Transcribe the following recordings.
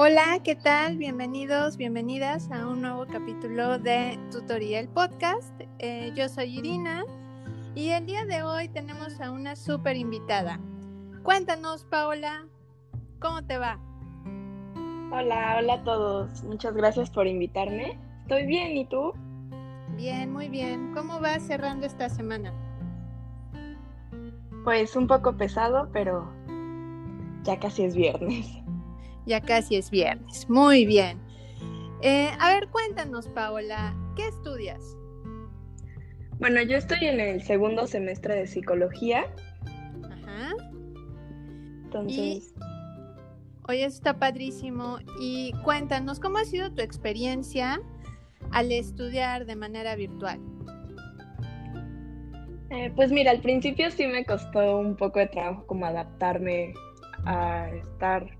Hola, ¿qué tal? Bienvenidos, bienvenidas a un nuevo capítulo de Tutorial Podcast. Eh, yo soy Irina y el día de hoy tenemos a una súper invitada. Cuéntanos, Paola, ¿cómo te va? Hola, hola a todos. Muchas gracias por invitarme. Estoy bien, ¿y tú? Bien, muy bien. ¿Cómo vas cerrando esta semana? Pues un poco pesado, pero ya casi es viernes. Ya casi es viernes. Muy bien. Eh, a ver, cuéntanos, Paola, ¿qué estudias? Bueno, yo estoy en el segundo semestre de psicología. Ajá. Entonces, Oye, eso está padrísimo. Y cuéntanos, ¿cómo ha sido tu experiencia al estudiar de manera virtual? eh, pues mira, al principio sí me costó un poco de trabajo como adaptarme a estar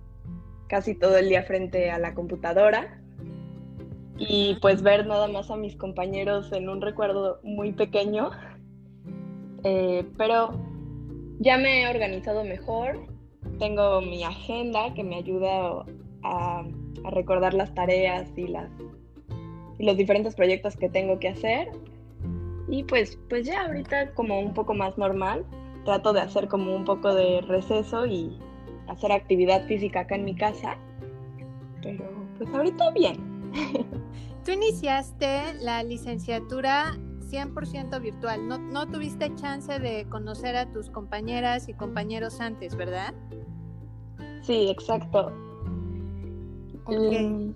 casi todo el día frente a la computadora y pues ver nada más a mis compañeros en un recuerdo muy pequeño. Eh, pero ya me he organizado mejor, tengo mi agenda que me ayuda a, a recordar las tareas y, las, y los diferentes proyectos que tengo que hacer. Y pues, pues ya ahorita como un poco más normal, trato de hacer como un poco de receso y hacer actividad física acá en mi casa. Pero pues ahorita bien. Tú iniciaste la licenciatura 100% virtual. No, no tuviste chance de conocer a tus compañeras y compañeros antes, ¿verdad? Sí, exacto. Ok. Mm,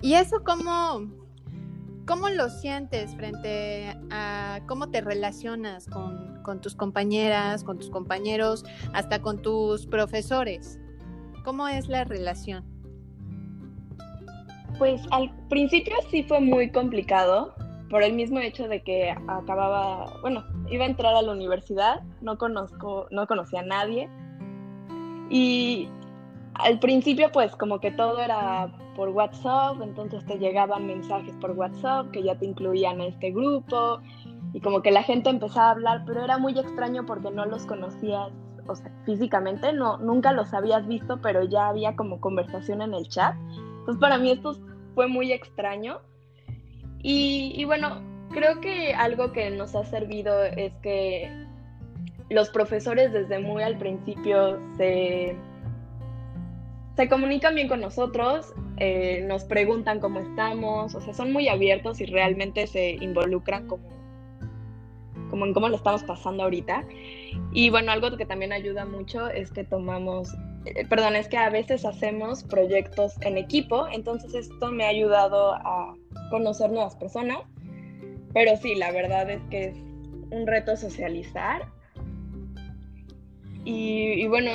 ¿Y eso cómo, cómo lo sientes frente a cómo te relacionas con, tus compañeras, con tus compañeros, hasta con tus profesores? ¿Cómo es la relación? Pues al principio sí fue muy complicado por el mismo hecho de que acababa, bueno, iba a entrar a la universidad, no conozco, no conocía a nadie y al principio pues como que todo era por WhatsApp, entonces te llegaban mensajes por WhatsApp que ya te incluían a este grupo y como que la gente empezaba a hablar, pero era muy extraño porque no los conocías, o sea, físicamente, no, nunca los habías visto, pero ya había como conversación en el chat. Entonces para mí esto fue muy extraño. Y, y bueno, creo que algo que nos ha servido es que los profesores desde muy al principio se, se comunican bien con nosotros, eh, nos preguntan cómo estamos, o sea, son muy abiertos y realmente se involucran como, como en cómo lo estamos pasando ahorita. Y bueno, algo que también ayuda mucho es que tomamos, eh, perdón, es que a veces hacemos proyectos en equipo, entonces esto me ha ayudado a conocer nuevas personas, pero sí, la verdad es que es un reto socializar. Y, y bueno,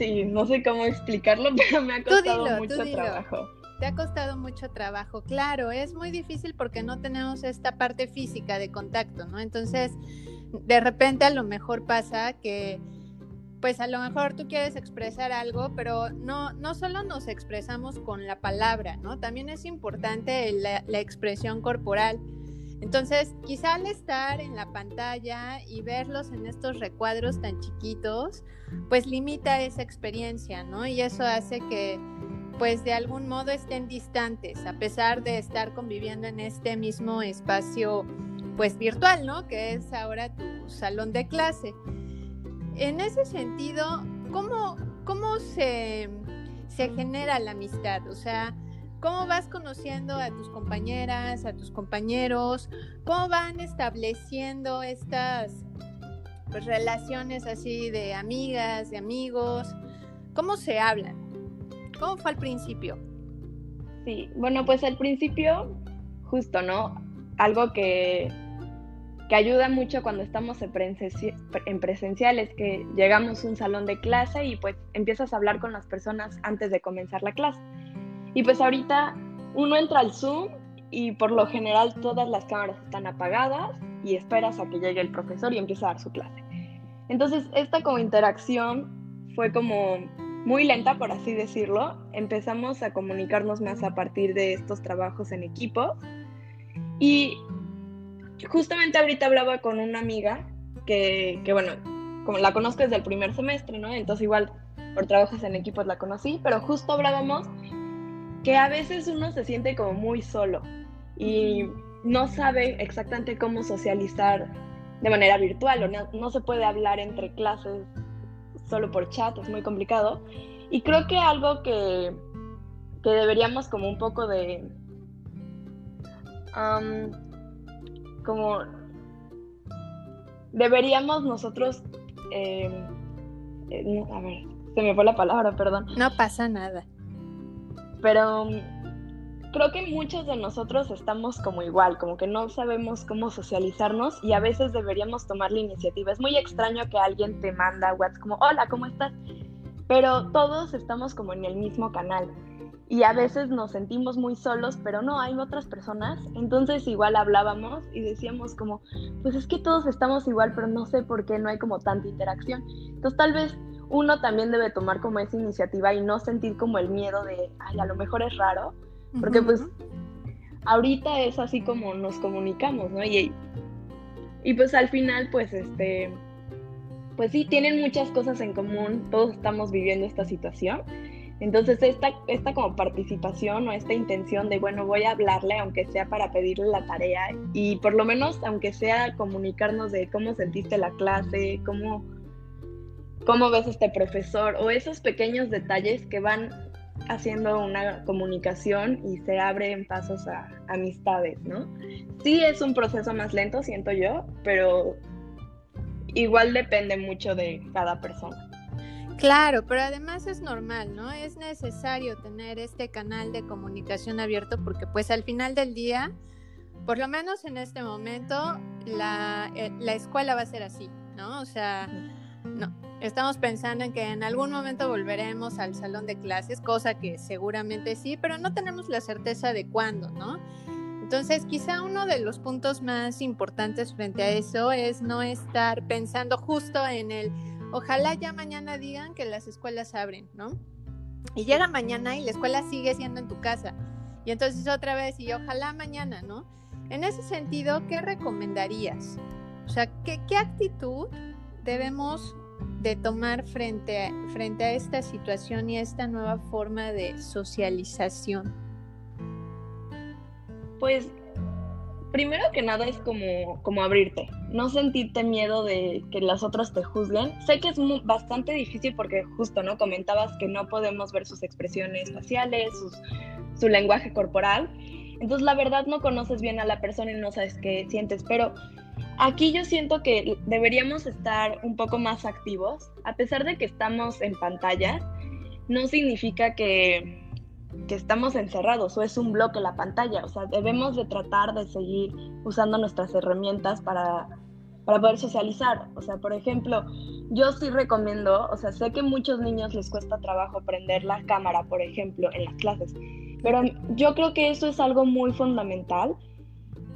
sí, no sé cómo explicarlo, pero me ha costado dilo, mucho trabajo. Te ha costado mucho trabajo, claro, es muy difícil porque no tenemos esta parte física de contacto, ¿no? Entonces, de repente a lo mejor pasa que, pues a lo mejor tú quieres expresar algo, pero no, no solo nos expresamos con la palabra, ¿no? También es importante la, la expresión corporal. Entonces, quizá al estar en la pantalla y verlos en estos recuadros tan chiquitos, pues limita esa experiencia, ¿no? Y eso hace que pues de algún modo estén distantes, a pesar de estar conviviendo en este mismo espacio pues virtual, ¿no? Que es ahora tu salón de clase. En ese sentido, ¿cómo, cómo se, se genera la amistad? O sea, ¿cómo vas conociendo a tus compañeras, a tus compañeros? ¿Cómo van estableciendo estas pues, relaciones así de amigas, de amigos? ¿Cómo se hablan? ¿Cómo fue al principio? Sí, bueno, pues al principio, justo, ¿no? Algo que, que ayuda mucho cuando estamos en, presenci en presencial es que llegamos a un salón de clase y pues empiezas a hablar con las personas antes de comenzar la clase. Y pues ahorita uno entra al Zoom y por lo general todas las cámaras están apagadas y esperas a que llegue el profesor y empieza a dar su clase. Entonces, esta como interacción fue como muy lenta, por así decirlo. Empezamos a comunicarnos más a partir de estos trabajos en equipo. Y justamente ahorita hablaba con una amiga que, que, bueno, como la conozco desde el primer semestre, ¿no? Entonces igual por trabajos en equipos la conocí, pero justo hablábamos que a veces uno se siente como muy solo y no sabe exactamente cómo socializar de manera virtual o no, se puede hablar entre clases solo por chat, es muy complicado. Y creo que algo que, que deberíamos como un poco de... como deberíamos nosotros... Eh, eh, a ver, se me fue la palabra, perdón. No pasa nada. Pero creo que muchos de nosotros estamos como igual, como que no sabemos cómo socializarnos y a veces deberíamos tomar la iniciativa. Es muy extraño que alguien te manda WhatsApp como, hola, ¿cómo estás? Pero todos estamos como en el mismo canal y a veces nos sentimos muy solos, pero no, hay otras personas. Entonces igual hablábamos y decíamos como, pues es que todos estamos igual, pero no sé por qué no hay como tanta interacción. Entonces tal vez uno también debe tomar como esa iniciativa y no sentir como el miedo de, ay, a lo mejor es raro, porque pues ahorita es así como nos comunicamos, ¿no? Y, y pues al final pues este, pues sí, tienen muchas cosas en común, todos estamos viviendo esta situación. Entonces esta, esta como participación o esta intención de, bueno, voy a hablarle aunque sea para pedirle la tarea y por lo menos aunque sea comunicarnos de cómo sentiste la clase, cómo, cómo ves este profesor o esos pequeños detalles que van haciendo una comunicación y se abren pasos a amistades, ¿no? Sí es un proceso más lento, siento yo, pero igual depende mucho de cada persona. Claro, pero además es normal, ¿no? Es necesario tener este canal de comunicación abierto porque pues al final del día, por lo menos en este momento, la, eh, la escuela va a ser así, ¿no? O sea, no, Estamos pensando en que en algún momento volveremos al salón de clases, cosa que seguramente sí, pero no tenemos la certeza de cuándo, ¿no? Entonces, quizá uno de los puntos más importantes frente a eso es no estar pensando justo en el, ojalá ya mañana digan que las escuelas abren, ¿no? Y llega mañana y la escuela sigue siendo en tu casa. Y entonces otra vez, y ojalá mañana, ¿no? En ese sentido, ¿qué recomendarías? O sea, ¿qué, actitud debemos de tomar frente a, frente a esta situación y a esta nueva forma de socialización? Pues primero que nada es como, como abrirte, no sentirte miedo de que las otras te juzguen. Sé que es bastante difícil porque justo, ¿no? Comentabas que no podemos ver sus expresiones faciales, su lenguaje corporal. Entonces, la verdad, no conoces bien a la persona y no sabes qué sientes, pero Aquí yo siento que deberíamos estar un poco más activos, a pesar de que estamos en pantalla, no significa que, estamos encerrados o es un bloque la pantalla, o sea, debemos de tratar de seguir usando nuestras herramientas para, para poder socializar. O sea, por ejemplo, yo sí recomiendo, o sea, sé que a muchos niños les cuesta trabajo prender la cámara, por ejemplo, en las clases, pero yo creo que eso es algo muy fundamental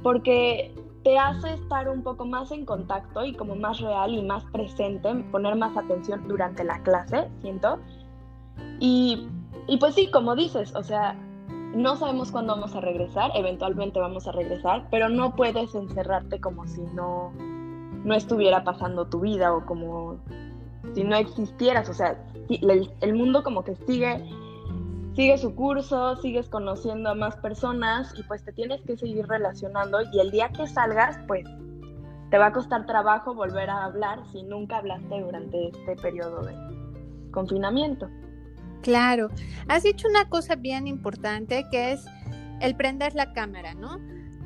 porque te hace estar un poco más en contacto y como más real y más presente, poner más atención durante la clase, siento. Y, y pues sí, como dices, o sea, no sabemos cuándo vamos a regresar, eventualmente vamos a regresar, pero no puedes encerrarte como si no, no estuviera pasando tu vida o como si no existieras, o sea, el, el mundo como que sigue sigue su curso, sigues conociendo a más personas y pues te tienes que seguir relacionando y el día que salgas pues te va a costar trabajo volver a hablar si nunca hablaste durante este periodo de confinamiento. Claro, has dicho una cosa bien importante que es el prender la cámara, ¿no?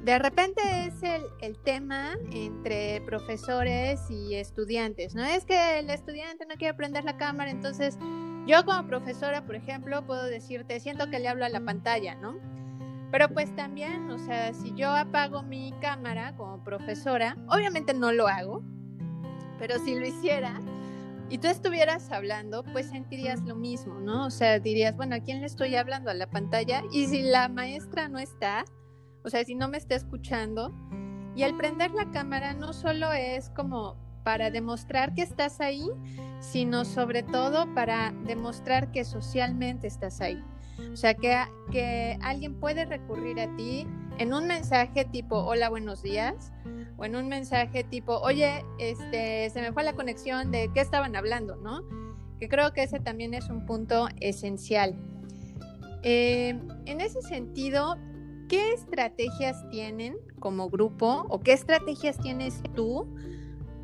De repente es el, el, tema entre profesores y estudiantes, ¿no? Es que el estudiante no quiere prender la cámara, entonces yo como profesora, por ejemplo, puedo decirte, siento que le hablo a la pantalla, ¿no? Pero pues también, o sea, si yo apago mi cámara como profesora, obviamente no lo hago, pero si lo hiciera y tú estuvieras hablando, pues sentirías lo mismo, ¿no? O sea, dirías, bueno, ¿a quién le estoy hablando? A la pantalla. Y si la maestra no está, o sea, si no me está escuchando, y al prender la cámara no solo es como para demostrar que estás ahí, sino sobre todo para demostrar que socialmente estás ahí. O sea, que, que alguien puede recurrir a ti en un mensaje tipo, hola, buenos días, o en un mensaje tipo, oye, este, se me fue la conexión de qué estaban hablando, ¿no? que creo que ese también es un punto esencial. Eh, en ese sentido, ¿qué estrategias tienen como grupo o qué estrategias tienes tú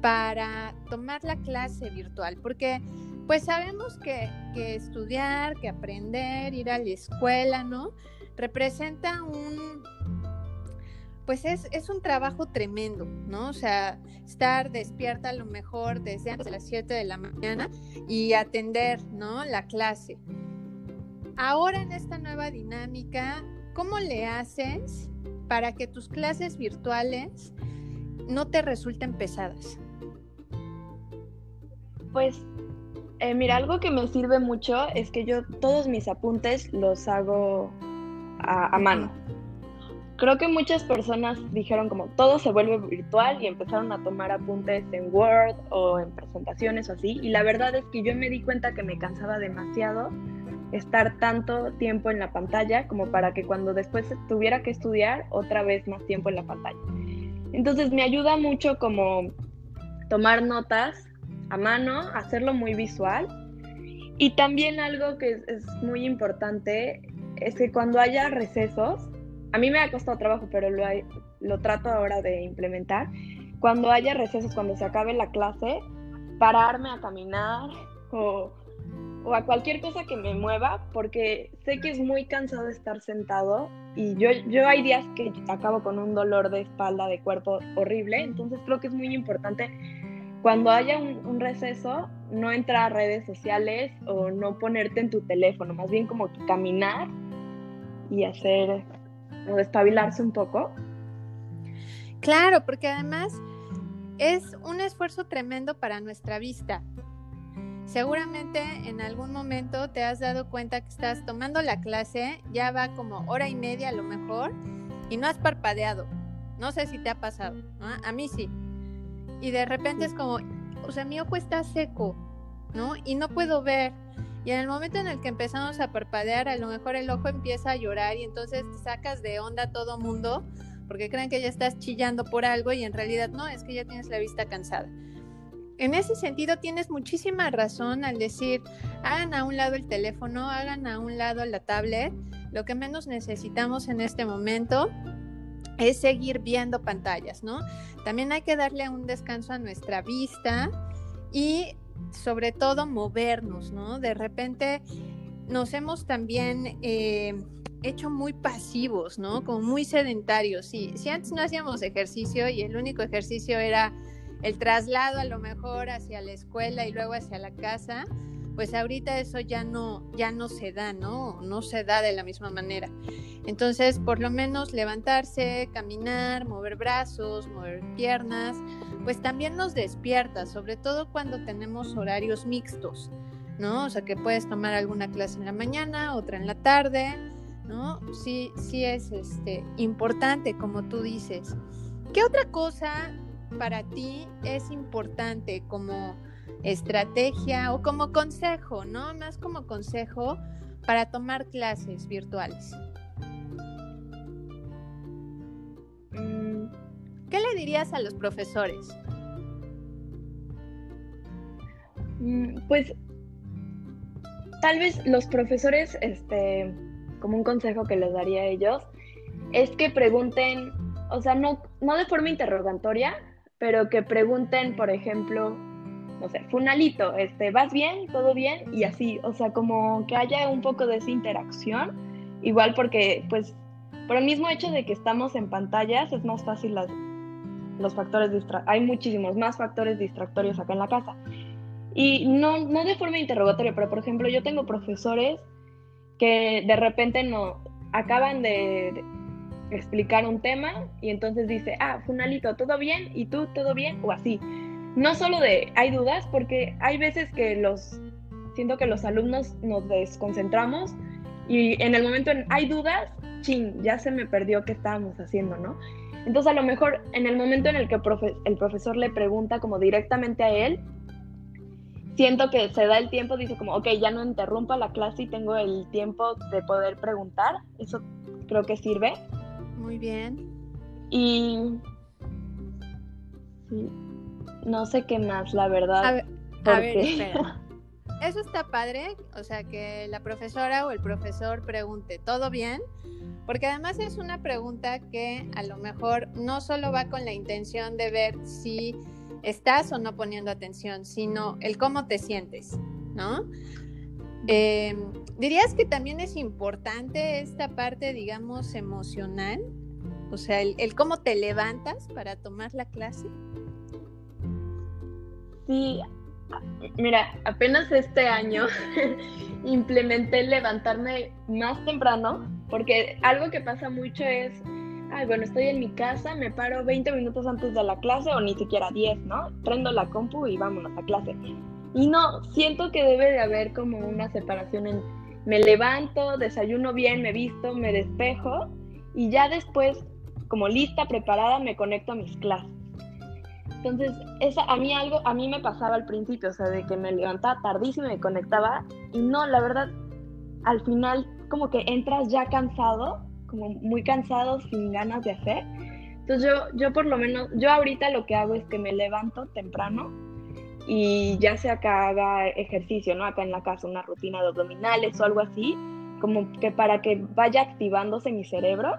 para tomar la clase virtual? Porque pues sabemos que, estudiar, que aprender, ir a la escuela, ¿no? Representa un, pues es, es, un trabajo tremendo, ¿no? O sea, estar despierta a lo mejor desde antes de las 7 de la mañana y atender, ¿no? La clase. Ahora en esta nueva dinámica, ¿cómo le haces para que tus clases virtuales no te resulten pesadas? Pues, eh, mira, algo que me sirve mucho es que yo todos mis apuntes los hago a, a mano. Creo que muchas personas dijeron como todo se vuelve virtual y empezaron a tomar apuntes en Word o en presentaciones o así. Y la verdad es que yo me di cuenta que me cansaba demasiado estar tanto tiempo en la pantalla como para que cuando después tuviera que estudiar otra vez más tiempo en la pantalla. Entonces me ayuda mucho como tomar notas a mano, hacerlo muy visual. Y también algo que es, muy importante es que cuando haya recesos, a mí me ha costado trabajo, pero lo, lo trato ahora de implementar, cuando haya recesos, cuando se acabe la clase, pararme a caminar o o a cualquier cosa que me mueva, porque sé que es muy cansado estar sentado y yo, yo hay días que acabo con un dolor de espalda, de cuerpo horrible, entonces creo que es muy importante cuando haya un, receso, no entrar a redes sociales o no ponerte en tu teléfono, más bien como que caminar y hacer, o espabilarse un poco. Claro, porque además es un esfuerzo tremendo para nuestra vista. Seguramente en algún momento te has dado cuenta que estás tomando la clase, ya va como hora y media a lo mejor, y no has parpadeado. No sé si te ha pasado, A mí sí. Y de repente es como, o sea, mi ojo está seco, ¿no? Y no puedo ver. Y en el momento en el que empezamos a parpadear, a lo mejor el ojo empieza a llorar y entonces te sacas de onda todo mundo porque creen que ya estás chillando por algo y en realidad no, es que ya tienes la vista cansada en ese sentido tienes muchísima razón al decir, hagan a un lado el teléfono, hagan a un lado la tablet. Lo que menos necesitamos en este momento es seguir viendo pantallas, ¿no? También hay que darle un descanso a nuestra vista y sobre todo movernos, ¿no? De repente nos hemos también eh, hecho muy pasivos, ¿no? Como muy sedentarios. Si, si antes no hacíamos ejercicio y el único ejercicio era el traslado a lo mejor hacia la escuela y luego hacia la casa, pues ahorita eso ya no, ya no se da, ¿no? No se da de la misma manera. Entonces, por lo menos levantarse, caminar, mover brazos, mover piernas, pues también nos despierta, sobre todo cuando tenemos horarios mixtos, ¿no? O sea, que puedes tomar alguna clase en la mañana, otra en la tarde, ¿no? Sí, sí es este, importante, como tú dices. ¿Qué otra cosa para ti es importante como estrategia o como consejo, ¿no? Más como consejo para tomar clases virtuales. Mm, ¿Qué le dirías a los profesores? Mm, pues tal vez los profesores, este, como un consejo que les daría a ellos, es que pregunten, o sea, no, no de forma interrogatoria, pero que pregunten, por ejemplo, no sé, Funalito, este, ¿vas bien? ¿Todo bien? Y así, o sea, como que haya un poco de esa interacción, igual porque, pues, por el mismo hecho de que estamos en pantallas, es más fácil las, los factores distractorios, hay muchísimos más factores distractorios acá en la casa. Y no, no de forma interrogatoria, pero por ejemplo, yo tengo profesores que de repente no acaban de, explicar un tema y entonces dice, ah, Funalito, ¿todo bien? ¿Y tú, todo bien? O así. No solo de, hay dudas, porque hay veces que los, siento que los alumnos nos desconcentramos y en el momento en, hay dudas, ching, ya se me perdió qué estábamos haciendo, ¿no? Entonces a lo mejor en el momento en el que el profesor le pregunta como directamente a él, siento que se da el tiempo, dice como, ok, ya no interrumpa la clase y tengo el tiempo de poder preguntar, eso creo que sirve. Muy bien. Y no sé qué más, la verdad. A ver, espera. eso está padre, o sea, que la profesora o el profesor pregunte, ¿todo bien? Porque además es una pregunta que a lo mejor no solo va con la intención de ver si estás o no poniendo atención, sino el cómo te sientes, ¿no? Em, ¿Dirías que también es importante esta parte, digamos, emocional? O sea, el, cómo te levantas para tomar la clase. Sí, mira, apenas este año implementé levantarme más temprano, porque algo que pasa mucho es, ay, bueno, estoy en mi casa, me paro 20 minutos antes de la clase o ni siquiera 10, ¿no? Prendo la compu y vámonos a clase. Y no, siento que debe de haber como una separación en me levanto, desayuno bien, me visto, me despejo y ya después, como lista, preparada, me conecto a mis clases. Entonces, esa, a mí algo, a mí me pasaba al principio, o sea, de que me levantaba tardísimo y me conectaba y no, la verdad, al final como que entras ya cansado, como muy cansado, sin ganas de hacer. Entonces yo, yo por lo menos, yo ahorita lo que hago es que me levanto temprano y ya sea que haga ejercicio, ¿no? Acá en la casa, una rutina de abdominales o algo así, como que para que vaya activándose mi cerebro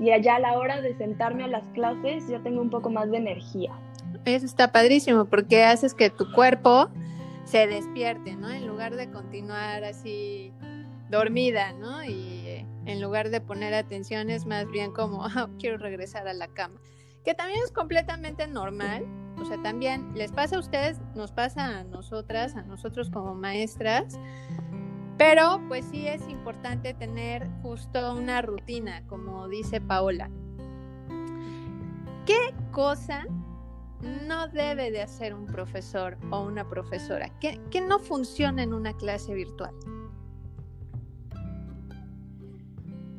y allá a la hora de sentarme a las clases ya tengo un poco más de energía. Eso está padrísimo porque haces que tu cuerpo se despierte, ¿no? En lugar de continuar así dormida, ¿no? Y eh, en lugar de poner atención es más bien como, ah, quiero regresar a la cama. Que también es completamente normal, o sea, también les pasa a ustedes, nos pasa a nosotras, a nosotros como maestras, pero pues sí es importante tener justo una rutina, como dice Paola. ¿Qué cosa no debe de hacer un profesor o una profesora? ¿Qué, no funciona en una clase virtual?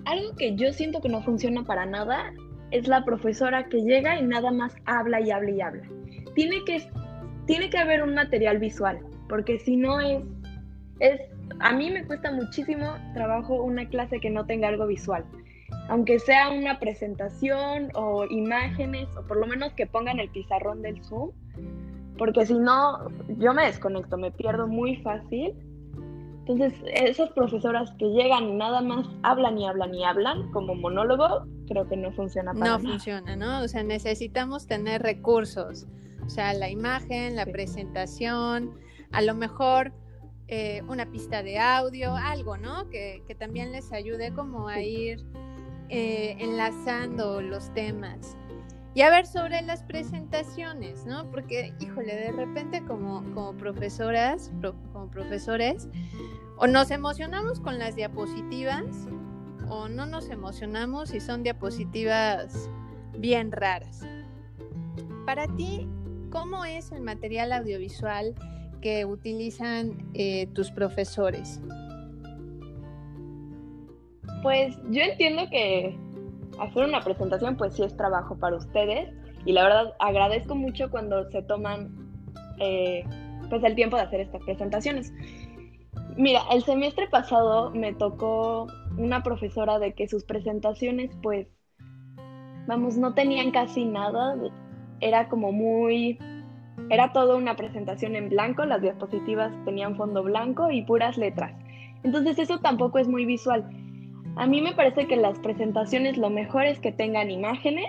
Algo que yo siento que no funciona para nada es la profesora que llega y nada más habla y habla y habla tiene que, tiene que haber un material visual, porque si no es, es, a mí me cuesta muchísimo trabajo una clase que no tenga algo visual, aunque sea una presentación o imágenes, o por lo menos que pongan el pizarrón del Zoom, porque si no, yo me desconecto, me pierdo muy fácil. Entonces, esas profesoras que llegan y nada más hablan y hablan y hablan como monólogo, creo que no funciona para No funciona, ¿no? O sea, necesitamos tener recursos. O sea, la imagen, la presentación, a lo mejor eh, una pista de audio, algo, ¿no? Que, también les ayude como a ir eh, enlazando los temas. Y a ver sobre las presentaciones, ¿no? Porque, híjole, de repente como, como profesoras, como profesores, o nos emocionamos con las diapositivas o no nos emocionamos y son diapositivas bien raras. Para ti, ¿Cómo es el material audiovisual que utilizan eh, tus profesores? Pues yo entiendo que hacer una presentación pues sí es trabajo para ustedes y la verdad agradezco mucho cuando se toman eh, pues el tiempo de hacer estas presentaciones. Mira, el semestre pasado me tocó una profesora de que sus presentaciones pues vamos no tenían casi nada era como muy, era todo una presentación en blanco, las diapositivas tenían fondo blanco y puras letras. Entonces eso tampoco es muy visual. A mí me parece que las presentaciones lo mejor es que tengan imágenes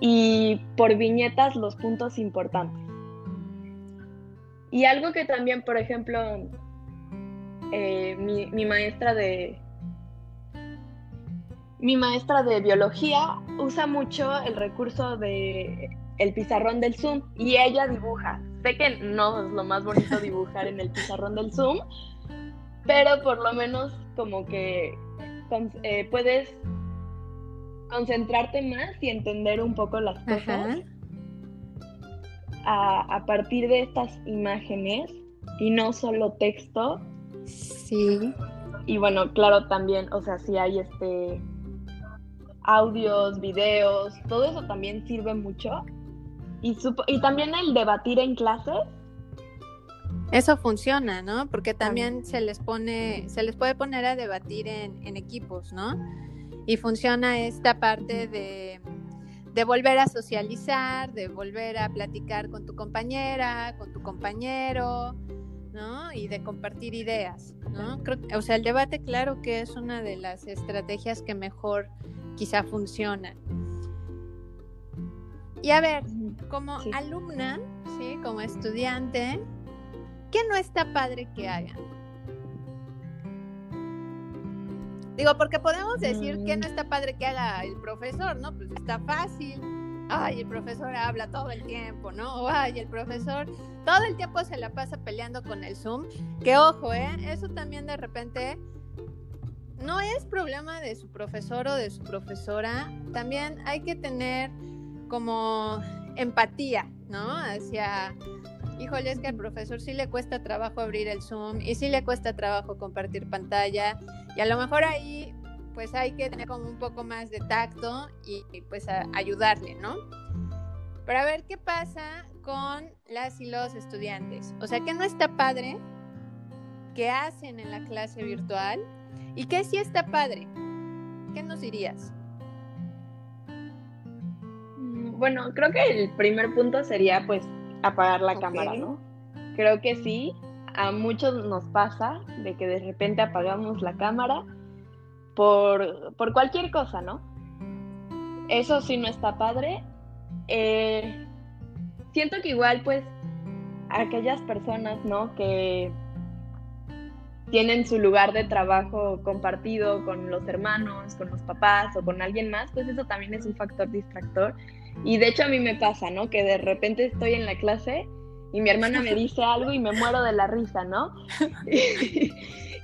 y por viñetas los puntos importantes. Y algo que también, por ejemplo, eh, mi, mi maestra de, mi maestra de biología usa mucho el recurso de el pizarrón del Zoom y ella dibuja. Sé que no es lo más bonito dibujar en el pizarrón del Zoom, pero por lo menos como que eh, puedes concentrarte más y entender un poco las cosas a, a, partir de estas imágenes y no solo texto. Sí. Y bueno, claro, también, o sea, si hay este audios, videos, todo eso también sirve mucho. Y, y también el debatir en clases. Eso funciona, ¿no? Porque también se les pone, se les puede poner a debatir en, en equipos, ¿no? Y funciona esta parte de, de volver a socializar, de volver a platicar con tu compañera, con tu compañero, ¿no? Y de compartir ideas, ¿no? Creo, o sea, el debate, claro que es una de las estrategias que mejor quizá funciona. Y a ver, como alumna, ¿sí? Como estudiante, ¿qué no está padre que hagan? Digo, porque podemos decir que no está padre que haga el profesor, ¿no? Pues está fácil. Ay, el profesor habla todo el tiempo, ¿no? O ay, el profesor todo el tiempo se la pasa peleando con el Zoom. Que ojo, ¿eh? Eso también de repente no es problema de su profesor o de su profesora. También hay que tener como empatía, ¿no? Hacia, híjole, es que al profesor sí le cuesta trabajo abrir el Zoom y sí le cuesta trabajo compartir pantalla y a lo mejor ahí pues hay que tener como un poco más de tacto y, pues ayudarle, ¿no? Pero a ver qué pasa con las y los estudiantes. O sea, que no está padre, qué hacen en la clase virtual y qué sí está padre. ¿Qué nos dirías? Bueno, creo que el primer punto sería pues apagar la cámara, ¿no? Creo que sí, a muchos nos pasa de que de repente apagamos la cámara por, por cualquier cosa, ¿no? Eso sí no está padre. Eh, siento que igual pues aquellas personas, ¿no? Que tienen su lugar de trabajo compartido con los hermanos, con los papás o con alguien más, pues eso también es un factor distractor y de hecho a mí me pasa, ¿no? Que de repente estoy en la clase y mi hermana me dice algo y me muero de la risa, ¿no?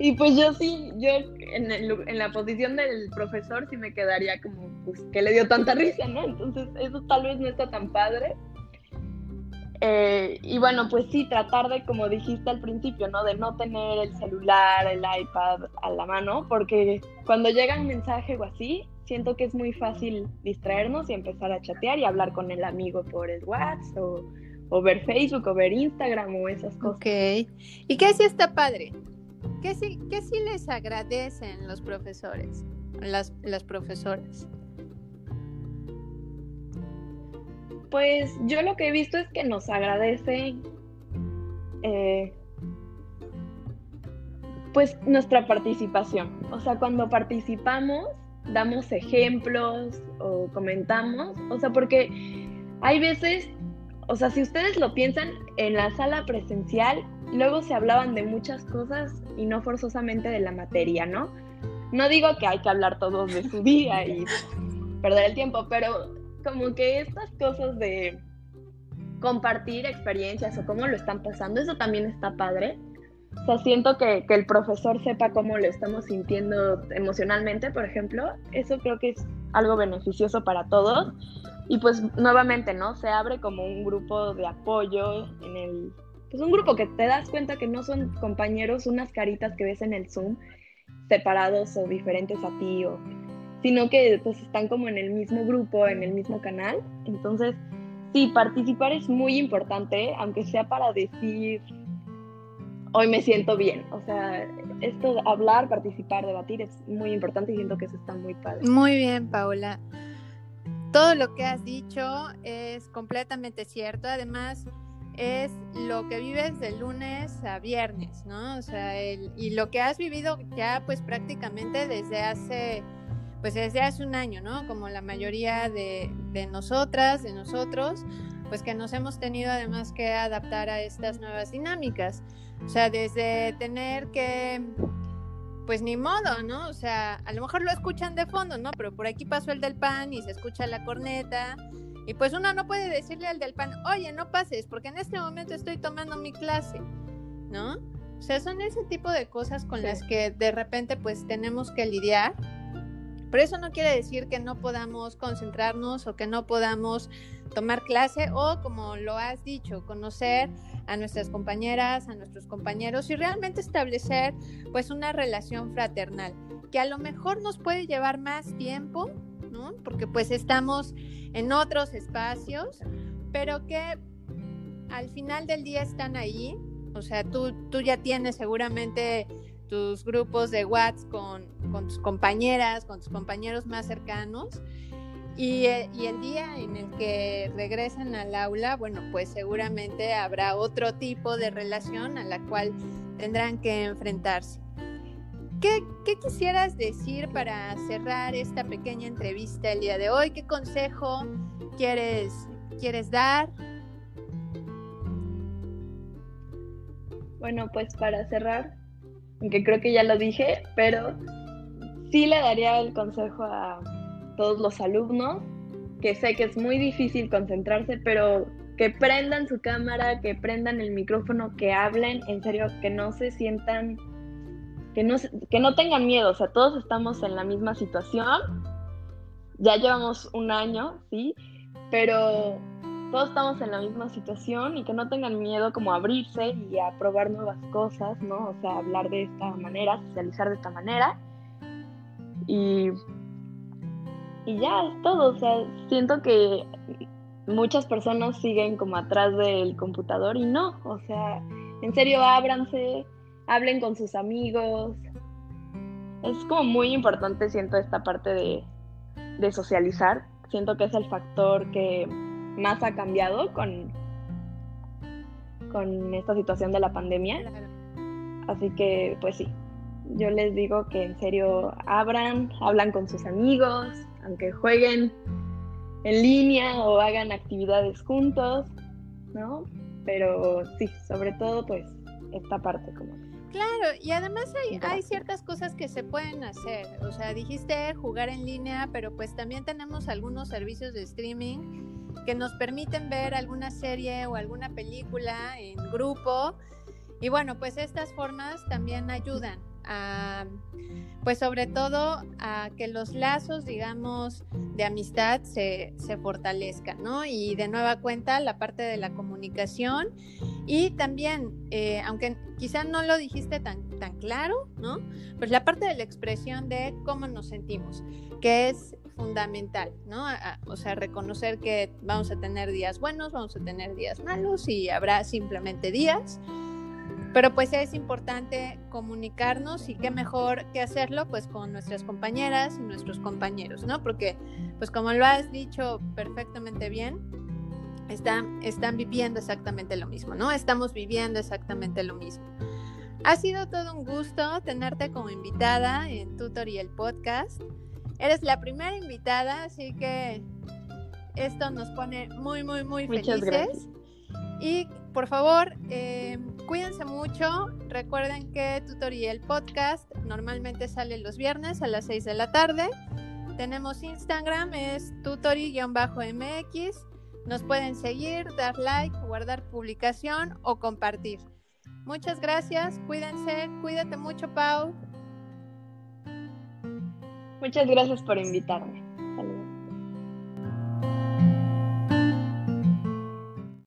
Y, pues yo sí, yo en, en, la posición del profesor sí me quedaría como, pues, que le dio tanta risa, ¿no? Entonces eso tal vez no está tan padre. Eh, y bueno, pues sí, tratar de, como dijiste al principio, ¿no? De no tener el celular, el iPad a la mano, porque cuando llega un mensaje o así, siento que es muy fácil distraernos y empezar a chatear y hablar con el amigo por el WhatsApp o, ver Facebook o ver Instagram o esas cosas. Ok. ¿Y qué si está padre? ¿Qué sí, qué sí les agradecen los profesores, las, las profesoras? Pues yo lo que he visto es que nos agradecen eh, pues nuestra participación. O sea, cuando participamos damos ejemplos o comentamos, o sea, porque hay veces, o sea, si ustedes lo piensan, en la sala presencial luego se hablaban de muchas cosas y no forzosamente de la materia, ¿no? No digo que hay que hablar todos de su día y perder el tiempo, pero como que estas cosas de compartir experiencias o cómo lo están pasando, eso también está padre. O sea, siento que, que, el profesor sepa cómo lo estamos sintiendo emocionalmente, por ejemplo, eso creo que es algo beneficioso para todos. Y pues nuevamente, ¿no? Se abre como un grupo de apoyo en el... Pues un grupo que te das cuenta que no son compañeros, unas caritas que ves en el Zoom, separados o diferentes a ti, o, sino que pues están como en el mismo grupo, en el mismo canal. Entonces, sí, participar es muy importante, aunque sea para decir hoy me siento bien. O sea, esto de hablar, participar, debatir es muy importante y siento que eso está muy padre. Muy bien, Paula. Todo lo que has dicho es completamente cierto. Además, es lo que vives de lunes a viernes, ¿no? O sea, y lo que has vivido ya pues prácticamente desde hace, pues desde hace un año, ¿no? Como la mayoría de, de nosotras, de nosotros, pues que nos hemos tenido además que adaptar a estas nuevas dinámicas. O sea, desde tener que, pues ni modo, ¿no? O sea, a lo mejor lo escuchan de fondo, ¿no? Pero por aquí pasó el del pan y se escucha la corneta. Y pues uno no puede decirle al del pan, oye, no pases, porque en este momento estoy tomando mi clase, ¿no? O sea, son ese tipo de cosas con las que de repente pues tenemos que lidiar. Pero eso no quiere decir que no podamos concentrarnos o que no podamos tomar clase o, como lo has dicho, conocer a nuestras compañeras, a nuestros compañeros y realmente establecer pues una relación fraternal que a lo mejor nos puede llevar más tiempo, ¿no? Porque pues estamos en otros espacios, pero que al final del día están ahí, o sea, tú, tú ya tienes seguramente tus grupos de WhatsApp con, con tus compañeras, con tus compañeros más cercanos Y, eh, y, el día en el que regresen al aula, bueno, pues seguramente habrá otro tipo de relación a la cual tendrán que enfrentarse. ¿Qué, ¿Qué, quisieras decir para cerrar esta pequeña entrevista el día de hoy? ¿Qué consejo quieres, quieres dar? Bueno, pues para cerrar, aunque creo que ya lo dije, pero sí le daría el consejo a todos los alumnos, que sé que es muy difícil concentrarse, pero que prendan su cámara, que prendan el micrófono, que hablen, en serio, que no se sientan, que no, que no tengan miedo, o sea, todos estamos en la misma situación, ya llevamos un año, ¿sí? Pero todos estamos en la misma situación y que no tengan miedo como a abrirse y a probar nuevas cosas, ¿no? O sea, hablar de esta manera, socializar de esta manera. Y y ya es todo. O sea, siento que muchas personas siguen como atrás del computador y no. O sea, en serio, ábranse, hablen con sus amigos. Es como muy importante, siento, esta parte de, de socializar. Siento que es el factor que más ha cambiado con, con esta situación de la pandemia. Así que, pues sí, yo les digo que en serio abran, hablan con sus amigos, aunque jueguen en línea o hagan actividades juntos, ¿no? Pero sí, sobre todo pues esta parte como... Claro, y además hay, hay ciertas cosas que se pueden hacer. O sea, dijiste jugar en línea, pero pues también tenemos algunos servicios de streaming que nos permiten ver alguna serie o alguna película en grupo. Y bueno, pues estas formas también ayudan pues sobre todo a que los lazos, digamos, de amistad se, fortalezcan, ¿no? Y de nueva cuenta la parte de la comunicación y también, eh, aunque quizá no lo dijiste tan, tan claro, ¿no? Pues la parte de la expresión de cómo nos sentimos, que es fundamental, ¿no? o sea, reconocer que vamos a tener días buenos, vamos a tener días malos y habrá simplemente días pero pues es importante comunicarnos y qué mejor que hacerlo pues con nuestras compañeras y nuestros compañeros, ¿no? Porque pues como lo has dicho perfectamente bien, están, están viviendo exactamente lo mismo, ¿no? Estamos viviendo exactamente lo mismo. Ha sido todo un gusto tenerte como invitada en Tutorial Podcast. Eres la primera invitada, así que esto nos pone muy, muy, muy Muchas felices. Gracias. Y por favor, eh, cuídense mucho. Recuerden que Tutorial Podcast normalmente sale los viernes a las 6 de la tarde. Tenemos Instagram, es tutori-mx. Nos pueden seguir, dar like, guardar publicación o compartir. Muchas gracias, cuídense, cuídate mucho, Pau. Muchas gracias por invitarme.